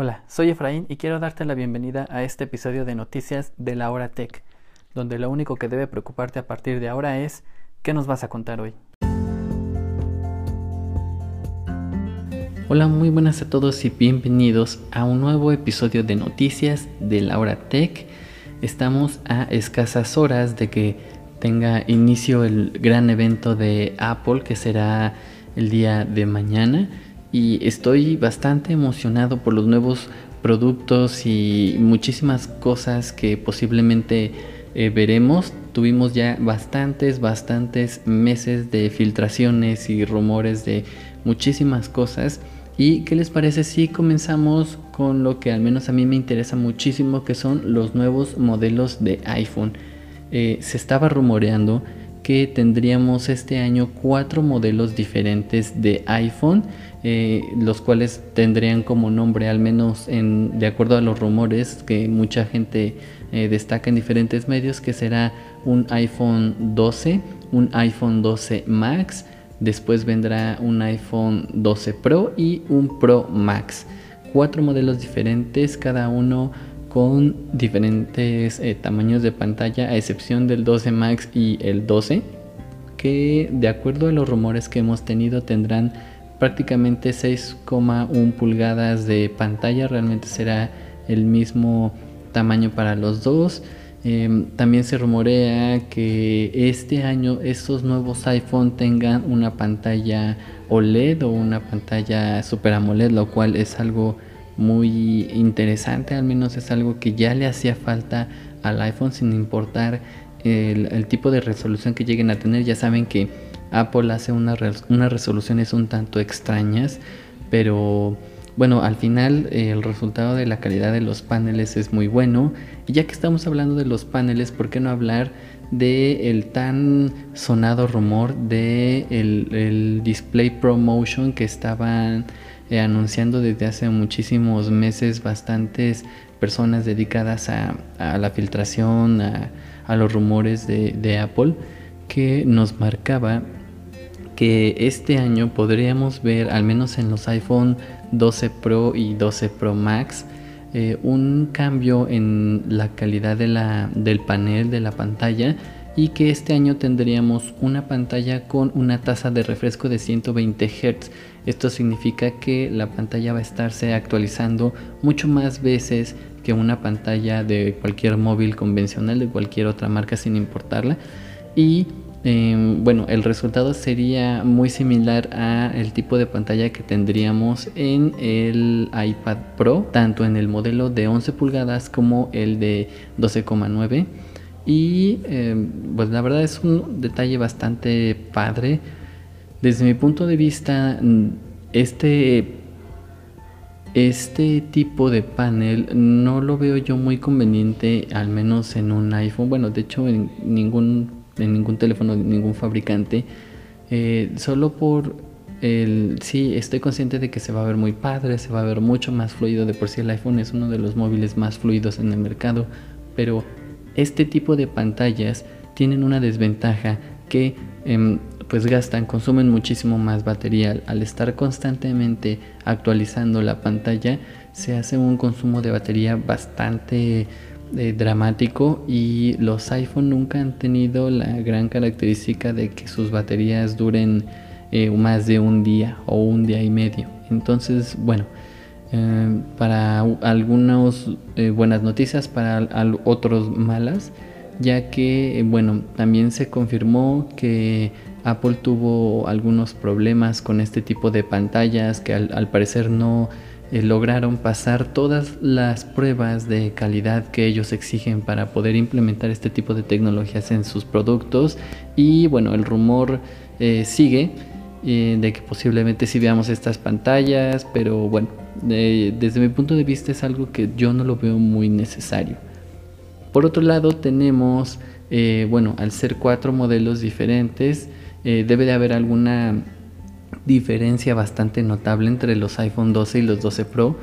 Hola, soy Efraín y quiero darte la bienvenida a este episodio de Noticias de la Hora Tech, donde lo único que debe preocuparte a partir de ahora es ¿qué nos vas a contar hoy? Hola, muy buenas a todos y bienvenidos a un nuevo episodio de Noticias de la Hora Tech. Estamos a escasas horas de que tenga inicio el gran evento de Apple que será el día de mañana y estoy bastante emocionado por los nuevos productos y muchísimas cosas que posiblemente eh, veremos. Tuvimos ya bastantes, bastantes meses de filtraciones y rumores de muchísimas cosas ¿Y qué les parece si comenzamos con lo que al menos a mí me interesa muchísimo, que son los nuevos modelos de iPhone? Eh, se estaba rumoreando que tendríamos este año cuatro modelos diferentes de iPhone, eh, los cuales tendrían como nombre, al menos en, de acuerdo a los rumores que mucha gente eh, destaca en diferentes medios, que será un iPhone 12, un iPhone 12 Max, Después vendrá un iPhone 12 Pro y un Pro Max. Cuatro modelos diferentes, cada uno con diferentes eh, tamaños de pantalla, a excepción del 12 Max y el 12, que de acuerdo a los rumores que hemos tenido tendrán prácticamente 6,1 pulgadas de pantalla. Realmente será el mismo tamaño para los dos. Em, también se rumorea que este año estos nuevos iPhone tengan una pantalla OLED o una pantalla Super AMOLED, lo cual es algo muy interesante, al menos es algo que ya le hacía falta al iPhone sin importar el, tipo de resolución que lleguen a tener. Ya saben que Apple hace unas resoluciones un tanto extrañas, pero bueno, al final eh, el resultado de la calidad de los paneles es muy bueno. Y ya que estamos hablando de los paneles, ¿por qué no hablar de el tan sonado rumor de el, Display Promotion que estaban eh, anunciando desde hace muchísimos meses bastantes personas dedicadas a, la filtración, a, los rumores de Apple, que nos marcaba que este año podríamos ver, al menos en los iPhone 12 Pro y 12 Pro Max, eh, un cambio en la calidad de la, del panel de la pantalla y que este año tendríamos una pantalla con una tasa de refresco de 120 Hz. Esto significa que la pantalla va a estarse actualizando mucho más veces que una pantalla de cualquier móvil convencional de cualquier otra marca sin importarla y Em, bueno, el resultado sería muy similar a el tipo de pantalla que tendríamos en el iPad Pro, tanto en el modelo de 11 pulgadas como el de 12,9. Y em, pues la verdad es un detalle bastante padre. Desde mi punto de vista, este este tipo de panel no lo veo yo muy conveniente, al menos en un iPhone. Bueno, de hecho en ningún en ningún teléfono de ningún fabricante. Eh, solo por el sí estoy consciente de que se va a ver muy padre, se va a ver mucho más fluido. De por sí el iPhone es uno de los móviles más fluidos en el mercado, pero este tipo de pantallas tienen una desventaja que em, pues gastan, consumen muchísimo más batería. Al estar constantemente actualizando la pantalla, se hace un consumo de batería bastante eh, dramático y los iPhone nunca han tenido la gran característica de que sus baterías duren eh, más de un día o un día y medio. Entonces, bueno, eh, para algunas buenas noticias, para otros malas, ya que, bueno, también se confirmó que Apple tuvo algunos problemas con este tipo de pantallas que al parecer no eh, lograron pasar todas las pruebas de calidad que ellos exigen para poder implementar este tipo de tecnologías en sus productos. Y bueno el rumor eh, sigue eh, de que posiblemente sí veamos estas pantallas pero bueno desde mi punto de vista es algo que yo no lo veo muy necesario. Por otro lado tenemos bueno al ser cuatro modelos diferentes debe de haber alguna diferencia bastante notable entre los iPhone 12 y los 12 Pro,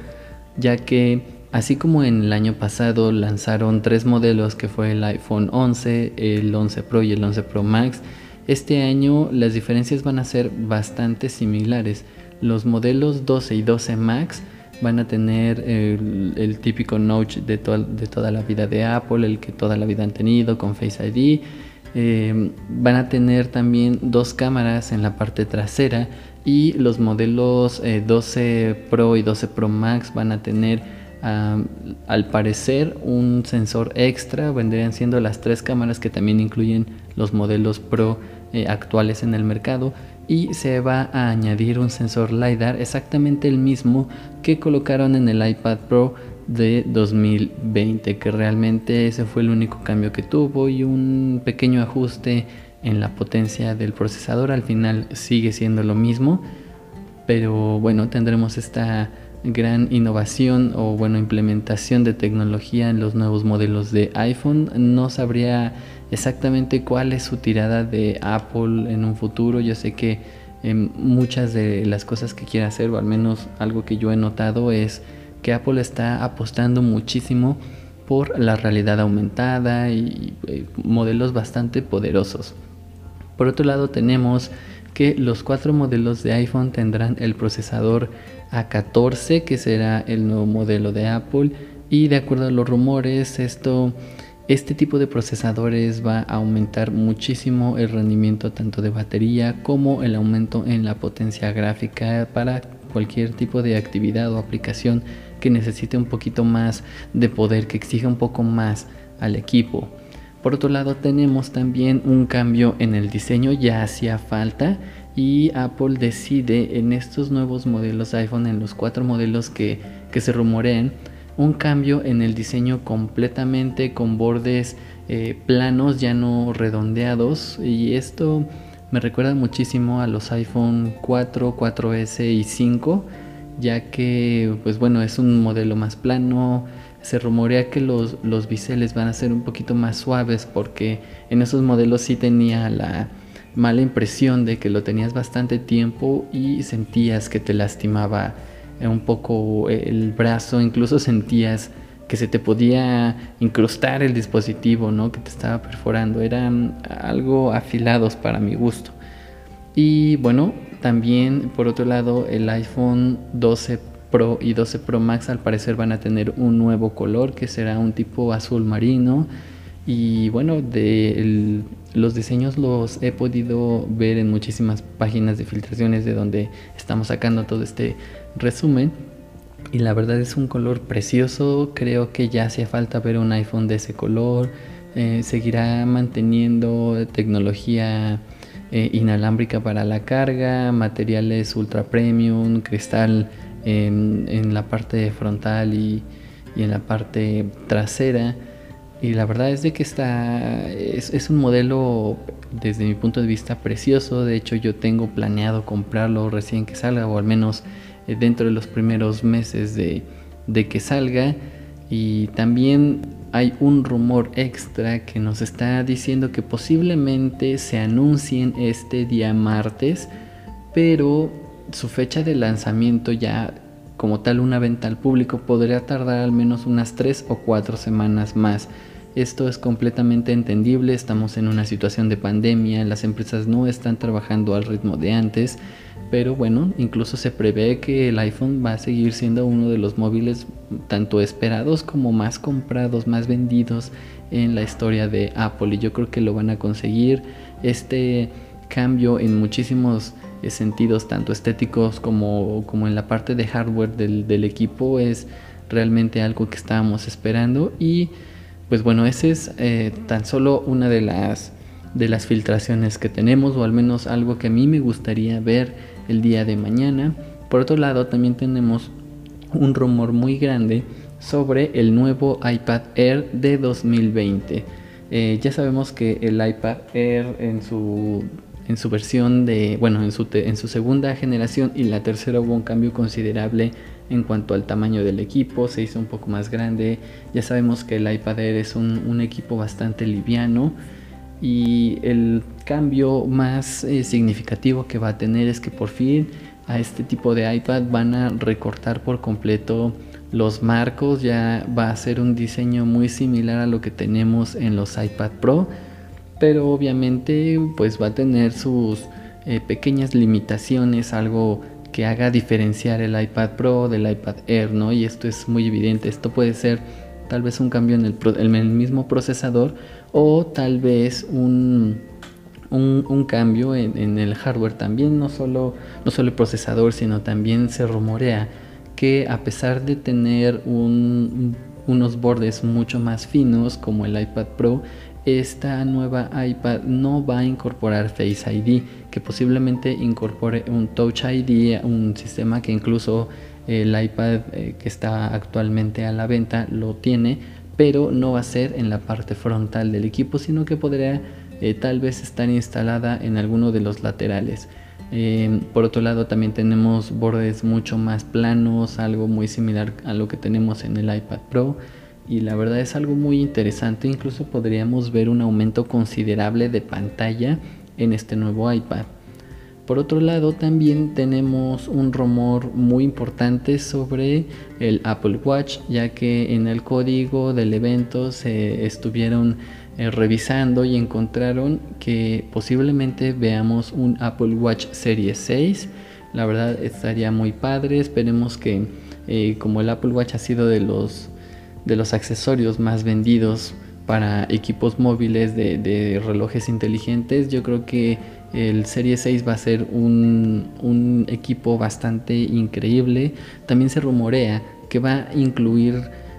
ya que así como en el año pasado lanzaron tres modelos que fue el iPhone 11, el 11 Pro y el 11 Pro Max, este año las diferencias van a ser bastante similares. Los modelos 12 y 12 Max van a tener el, típico notch de, de, toda la vida de Apple, el que toda la vida han tenido con Face ID. Eh, van a tener también dos cámaras en la parte trasera y los modelos 12 eh, Pro y 12 Pro Max van a tener al parecer un sensor extra, vendrían siendo las tres cámaras que también incluyen los modelos Pro eh, actuales en el mercado. Y se va a añadir un sensor LiDAR exactamente el mismo que colocaron en el iPad Pro de 2020 que realmente ese fue el único cambio que tuvo y un pequeño ajuste en la potencia del procesador al final sigue siendo lo mismo pero bueno tendremos esta gran innovación o bueno implementación de tecnología en los nuevos modelos de iPhone no sabría exactamente cuál es su tirada de Apple en un futuro. Yo sé que em, muchas de las cosas que quiere hacer, o al menos algo que yo he notado, es que Apple está apostando muchísimo por la realidad aumentada y eh, modelos bastante poderosos. Por otro lado tenemos que los cuatro modelos de iPhone tendrán el procesador A14 que será el nuevo modelo de Apple y de acuerdo a los rumores esto este tipo de procesadores va a aumentar muchísimo el rendimiento tanto de batería como el aumento en la potencia gráfica para cualquier tipo de actividad o aplicación que necesite un poquito más de poder, que exija un poco más al equipo. Por otro lado tenemos también un cambio en el diseño, ya hacía falta y Apple decide en estos nuevos modelos iPhone, en los cuatro modelos que, que se rumorean, un cambio en el diseño completamente con bordes eh, planos ya no redondeados y esto me recuerda muchísimo a los iPhone 4, 4S y 5 ya que pues bueno es un modelo más plano. Se rumorea que los, los biseles van a ser un poquito más suaves porque en esos modelos sí tenía la mala impresión de que lo tenías bastante tiempo y sentías que te lastimaba un poco el brazo, incluso sentías que se te podía incrustar el dispositivo, ¿no? Que te estaba perforando. Eran algo afilados para mi gusto. Y bueno, también por otro lado el iPhone 12 Pro y 12 Pro Max al parecer van a tener un nuevo color que será un tipo azul marino. Y bueno, de los diseños los he podido ver en muchísimas páginas de filtraciones de donde estamos sacando todo este resumen. Y la verdad es un color precioso. Creo que ya hacía falta ver un iPhone de ese color. Eh, seguirá manteniendo tecnología eh, inalámbrica para la carga, materiales ultra premium, cristal en, la parte frontal y, en la parte trasera. Y la verdad es de que está, es, es, un modelo desde mi punto de vista precioso. De hecho yo tengo planeado comprarlo recién que salga o al menos dentro de los primeros meses de, que salga. Y también hay un rumor extra que nos está diciendo que posiblemente se anuncien este día martes, pero su fecha de lanzamiento ya como tal una venta al público podría tardar al menos unas 3 o 4 semanas más. Esto es completamente entendible, estamos en una situación de pandemia, las empresas no están trabajando al ritmo de antes, pero bueno, incluso se prevé que el iPhone va a seguir siendo uno de los móviles tanto esperados como más comprados, más vendidos en la historia de Apple y yo creo que lo van a conseguir. Este cambio en muchísimos sentidos, tanto estéticos como, como en la parte de hardware del, del equipo, es realmente algo que estábamos esperando y pues bueno, ese es eh, tan solo una de las, de las filtraciones que tenemos, o al menos algo que a mí me gustaría ver el día de mañana. Por otro lado, también tenemos un rumor muy grande sobre el nuevo iPad Air de 2020. Eh, ya sabemos que el iPad Air en su, en su versión de, bueno, en su, en su segunda generación y la tercera hubo un cambio considerable en cuanto al tamaño del equipo, se hizo un poco más grande. Ya sabemos que el iPad Air es un, equipo bastante liviano y el cambio más eh, significativo que va a tener es que por fin a este tipo de iPad van a recortar por completo los marcos, ya va a ser un diseño muy similar a lo que tenemos en los iPad Pro, pero obviamente pues va a tener sus eh, pequeñas limitaciones, algo que haga diferenciar el iPad Pro del iPad Air, ¿no? Y esto es muy evidente. Esto puede ser tal vez un cambio en el, mismo procesador o tal vez un, un, cambio en, el hardware también, no solo, no solo el procesador, sino también se rumorea que a pesar de tener unos bordes mucho más finos como el iPad Pro, esta nueva iPad no va a incorporar Face ID, que posiblemente incorpore un Touch ID, un sistema que incluso el iPad eh, que está actualmente a la venta lo tiene, pero no va a ser en la parte frontal del equipo, sino que podría eh, tal vez estar instalada en alguno de los laterales. Eh, por otro lado también tenemos bordes mucho más planos, algo muy similar a lo que tenemos en el iPad Pro y la verdad es algo muy interesante, incluso podríamos ver un aumento considerable de pantalla en este nuevo iPad. Por otro lado, también tenemos un rumor muy importante sobre el Apple Watch, ya que en el código del evento se estuvieron eh, revisando y encontraron que posiblemente veamos un Apple Watch Series 6. La verdad estaría muy padre, esperemos que eh, como el Apple Watch ha sido de los de los accesorios más vendidos para equipos móviles de, relojes inteligentes. Yo creo que el Serie 6 va a ser un, equipo bastante increíble. También se rumorea que va a incluir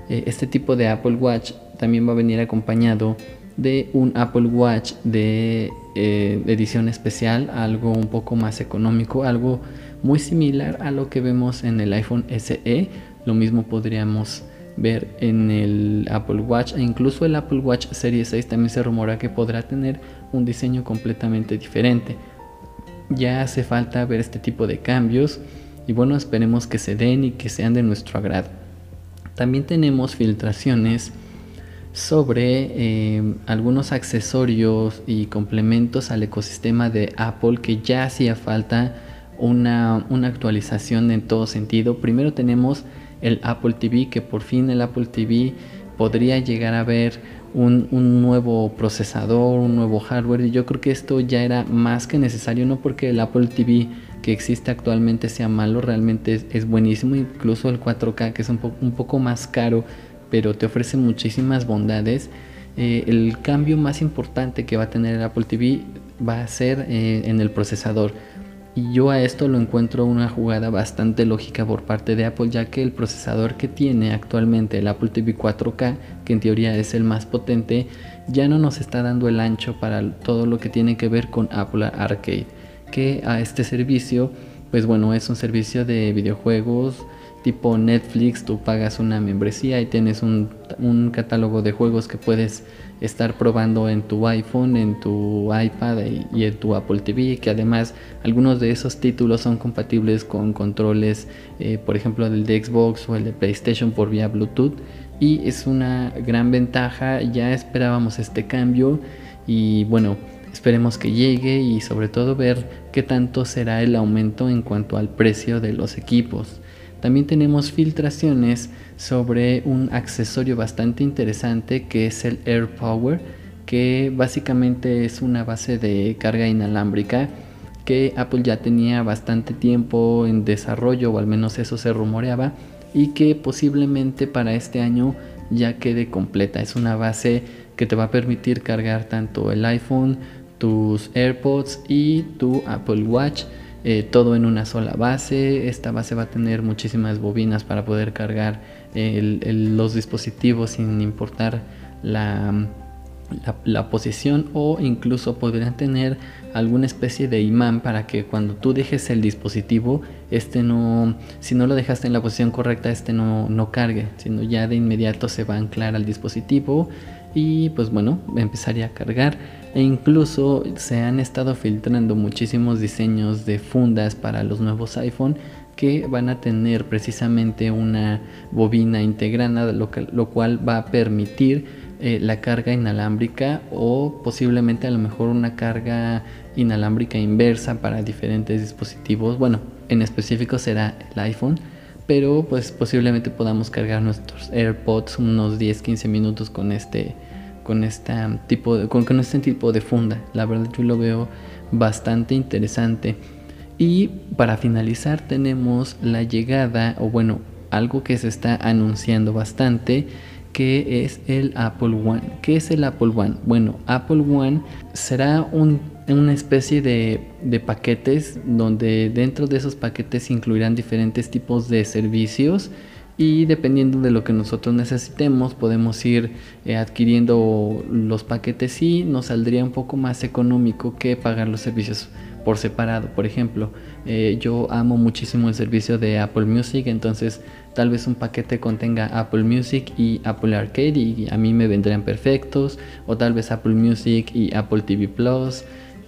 eh, este tipo de Apple Watch. También va a venir acompañado de un Apple Watch de eh, edición especial, algo un poco más económico, algo muy similar a lo que vemos en el iPhone SE. Lo mismo podríamos ver en el Apple Watch e incluso el Apple Watch Series 6 también se rumora que podrá tener un diseño completamente diferente. Ya hace falta ver este tipo de cambios y bueno, esperemos que se den y que sean de nuestro agrado. También tenemos filtraciones sobre eh, algunos accesorios y complementos al ecosistema de Apple que ya hacía falta una, una actualización en todo sentido. Primero tenemos el Apple TV, que por fin el Apple TV podría llegar a ver un, nuevo procesador, un nuevo hardware. Y yo creo que esto ya era más que necesario, no porque el Apple TV que existe actualmente sea malo, realmente es, buenísimo. Incluso el 4K, que es un, un, poco más caro, pero te ofrece muchísimas bondades. Eh, el cambio más importante que va a tener el Apple TV va a ser eh, en el procesador y yo a esto lo encuentro una jugada bastante lógica por parte de Apple, ya que el procesador que tiene actualmente el Apple TV 4K, que en teoría es el más potente, ya no nos está dando el ancho para todo lo que tiene que ver con Apple Arcade. Que a este servicio, pues bueno, es un servicio de videojuegos tipo Netflix, tú pagas una membresía y tienes un, catálogo de juegos que puedes estar probando en tu iPhone, en tu iPad y, en tu Apple TV, que además algunos de esos títulos son compatibles con controles, eh, por ejemplo, del de Xbox o el de PlayStation por vía Bluetooth. Y es una gran ventaja, ya esperábamos este cambio y bueno, esperemos que llegue y sobre todo ver qué tanto será el aumento en cuanto al precio de los equipos. También tenemos filtraciones sobre un accesorio bastante interesante que es el Air Power, que básicamente es una base de carga inalámbrica que Apple ya tenía bastante tiempo en desarrollo, o al menos eso se rumoreaba, y que posiblemente para este año ya quede completa. Es una base que te va a permitir cargar tanto el iPhone, tus AirPods y tu Apple Watch eh, todo en una sola base. Esta base va a tener muchísimas bobinas para poder cargar los dispositivos sin importar la, la, posición o incluso podrían tener alguna especie de imán para que cuando tú dejes el dispositivo, este no, si no lo dejaste en la posición correcta, este no, no cargue, sino ya de inmediato se va a anclar al dispositivo y pues bueno, empezaría a cargar e incluso se han estado filtrando muchísimos diseños de fundas para los nuevos iPhone que van a tener precisamente una bobina integrada, lo, cual va a permitir eh, la carga inalámbrica o posiblemente a lo mejor una carga inalámbrica inversa para diferentes dispositivos. Bueno, en específico será el iPhone, pero pues posiblemente podamos cargar nuestros AirPods unos 10-15 minutos con este con este tipo de, con, este tipo de funda. La verdad yo lo veo bastante interesante. Y para finalizar tenemos la llegada, o bueno, algo que se está anunciando bastante, que es el Apple One. ¿Qué es el Apple One? Bueno, Apple One será una especie de, de, paquetes donde dentro de esos paquetes incluirán diferentes tipos de servicios y dependiendo de lo que nosotros necesitemos podemos ir eh, adquiriendo los paquetes y nos saldría un poco más económico que pagar los servicios por separado. Por ejemplo, eh, yo amo muchísimo el servicio de Apple Music, entonces tal vez un paquete contenga Apple Music y Apple Arcade y a mí me vendrían perfectos, o tal vez Apple Music y Apple TV Plus,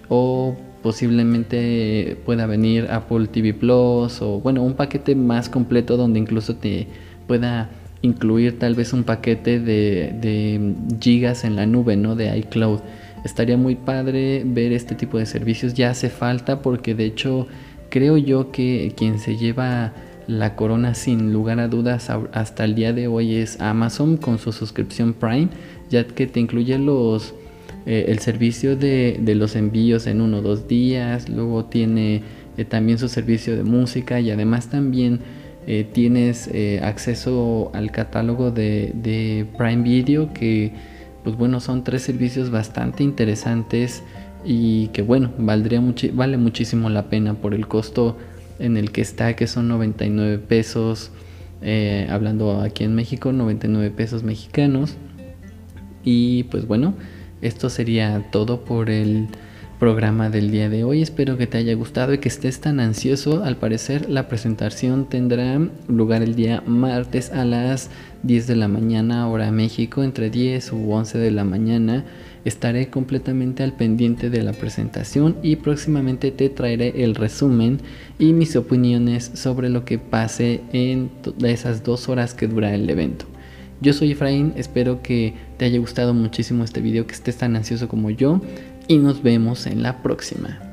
o posiblemente pueda venir Apple TV Plus o bueno, un paquete más completo donde incluso te pueda incluir tal vez un paquete de, gigas en la nube, ¿no? De iCloud. Estaría muy padre ver este tipo de servicios, ya hace falta porque de hecho creo yo que quien se lleva la corona sin lugar a dudas hasta el día de hoy es Amazon con su suscripción Prime, ya que te incluye los eh, el servicio de, los envíos en uno o dos días, luego tiene eh, también su servicio de música y además también eh, tienes acceso al catálogo de, Prime Video que pues bueno son tres servicios bastante interesantes y que bueno valdría vale muchísimo la pena por el costo en el que está que son 99 pesos hablando aquí en México 99 pesos mexicanos. Y pues bueno esto sería todo por el programa del día de hoy. Espero que te haya gustado y que estés tan ansioso. Al parecer la presentación tendrá lugar el día martes a las 10 de la mañana hora México, entre 10 u 11 de la mañana. Estaré completamente al pendiente de la presentación y próximamente te traeré el resumen y mis opiniones sobre lo que pase en esas dos horas que dura el evento. Yo soy Efraín, espero que te haya gustado muchísimo este video, que estés tan ansioso como yo y nos vemos en la próxima.